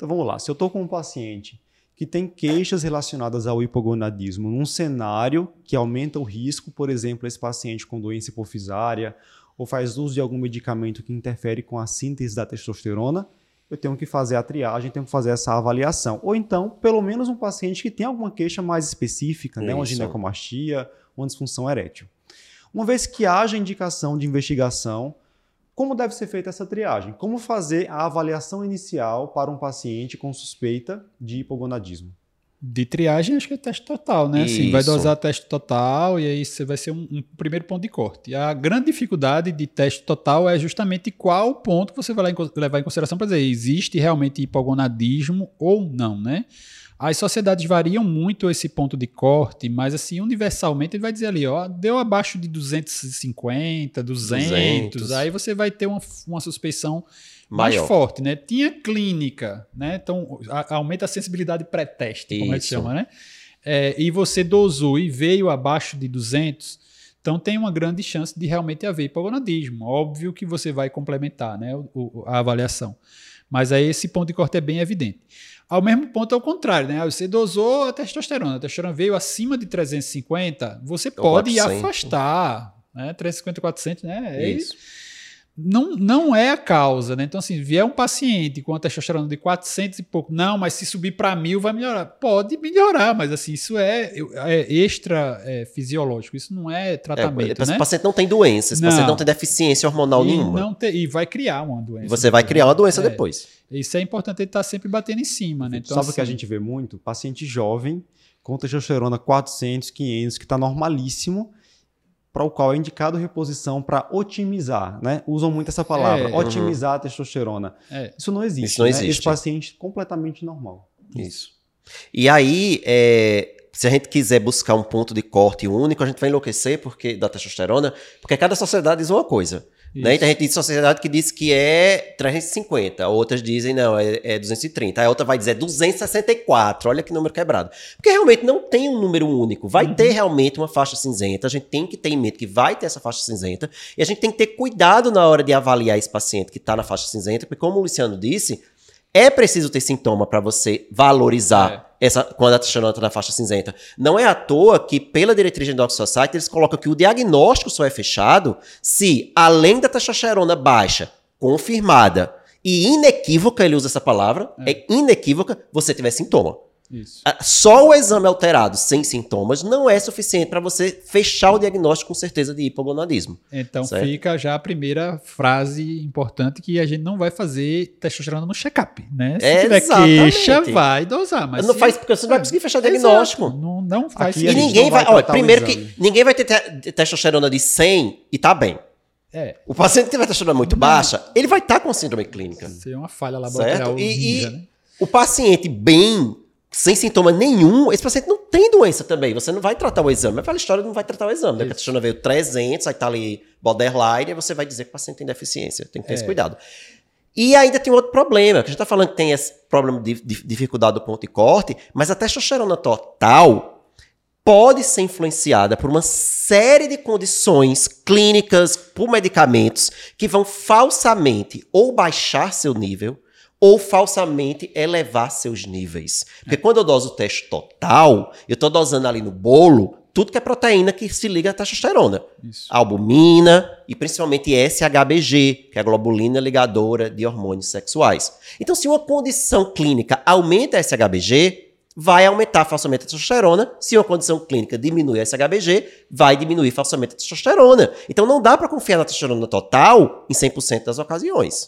Então vamos lá, se eu estou com um paciente que tem queixas relacionadas ao hipogonadismo num cenário que aumenta o risco, por exemplo, esse paciente com doença hipofisária ou faz uso de algum medicamento que interfere com a síntese da testosterona, eu tenho que fazer a triagem, tenho que fazer essa avaliação. Ou então, pelo menos um paciente que tem alguma queixa mais específica, né? uma ginecomastia, uma disfunção erétil. Uma vez que haja indicação de investigação, como deve ser feita essa triagem? Como fazer a avaliação inicial para um paciente com suspeita de hipogonadismo? De triagem, acho que é teste total, né? Assim, vai dosar teste total e aí você vai ser um, um, primeiro ponto de corte. A grande dificuldade de teste total é justamente qual ponto você vai levar em consideração para dizer existe realmente hipogonadismo ou não, né? As sociedades variam muito esse ponto de corte, mas assim, universalmente ele vai dizer ali, ó, deu abaixo de 250, 200, 200. aí você vai ter uma, uma suspeição mais Maior. forte, né? Tinha clínica, né? Então a, aumenta a sensibilidade pré-teste, como é que chama, né? É, e você dosou e veio abaixo de 200, então tem uma grande chance de realmente haver hipogonadismo. Óbvio que você vai complementar, né, o, a avaliação. Mas aí esse ponto de corte é bem evidente. Ao mesmo ponto, ao contrário, né? Você dosou a testosterona, a testosterona veio acima de 350, você pode 400. afastar, né? 350, 400, né? É isso. Não, não é a causa, né? Então, assim, vier um paciente com a testosterona de 400 e pouco, não, mas se subir para mil vai melhorar. Pode melhorar, mas assim, isso é, é extra é, fisiológico, isso não é tratamento. É, né? O paciente não tem doença, esse não. paciente não tem deficiência hormonal e nenhuma. Não te, e vai criar uma doença. Você vai criar uma doença é. depois. Isso é importante ele estar tá sempre batendo em cima, né? Então, Sabe o assim, que a assim gente vê muito? Paciente jovem com testosterona 400, 500, que está normalíssimo, para o qual é indicado reposição para otimizar, né? Usam muito essa palavra, é, otimizar uhum. a testosterona. É. Isso não existe. Isso não né? existe. Esse paciente completamente normal. Isso. E aí, é, se a gente quiser buscar um ponto de corte único, a gente vai enlouquecer porque da testosterona, porque cada sociedade diz uma coisa. Né? Então a gente tem sociedade que diz que é 350, outras dizem não, é, é 230, a outra vai dizer 264, olha que número quebrado. Porque realmente não tem um número único, vai uhum. ter realmente uma faixa cinzenta, a gente tem que ter em mente que vai ter essa faixa cinzenta, e a gente tem que ter cuidado na hora de avaliar esse paciente que está na faixa cinzenta, porque como o Luciano disse, é preciso ter sintoma para você valorizar é. Essa quando está na faixa cinzenta. Não é à toa que, pela diretriz de Endocrine Society, eles colocam que o diagnóstico só é fechado se, além da testosterona baixa, confirmada e inequívoca, ele usa essa palavra, é, é inequívoca, você tiver sintoma. Isso. Ah, só o exame alterado sem sintomas não é suficiente para você fechar o diagnóstico com certeza de hipogonadismo. Então certo? fica já a primeira frase importante que a gente não vai fazer testosterona no check-up, né? Se é, tiver exatamente. queixa, vai dosar. Mas não se... faz porque você não vai conseguir fechar o diagnóstico. Não, não faz. Aqui e ninguém vai. vai olha, primeiro que ninguém vai ter testosterona de 100 e tá bem. É. O paciente que tiver testosterona muito não. baixa, ele vai estar tá com síndrome clínica. Isso é uma falha laboratorial. Certo? E, e né? o paciente bem sem sintoma nenhum, esse paciente não tem doença também. Você não vai tratar o exame. Aquela história não vai tratar o exame. Né? Porque a testosterona veio 300, aí tá ali borderline, e você vai dizer que o paciente tem deficiência. Tem que ter é. esse cuidado. E ainda tem outro problema, que a gente está falando que tem esse problema de, de dificuldade do ponto de corte, mas a testosterona total pode ser influenciada por uma série de condições clínicas, por medicamentos, que vão falsamente ou baixar seu nível, ou falsamente elevar seus níveis. Porque quando eu doso o teste total, eu estou dosando ali no bolo tudo que é proteína que se liga à testosterona. Isso. Albumina e principalmente SHBG, que é a globulina ligadora de hormônios sexuais. Então, se uma condição clínica aumenta a SHBG, vai aumentar falsamente a testosterona. Se uma condição clínica diminui a SHBG, vai diminuir falsamente a testosterona. Então, não dá para confiar na testosterona total em 100% das ocasiões.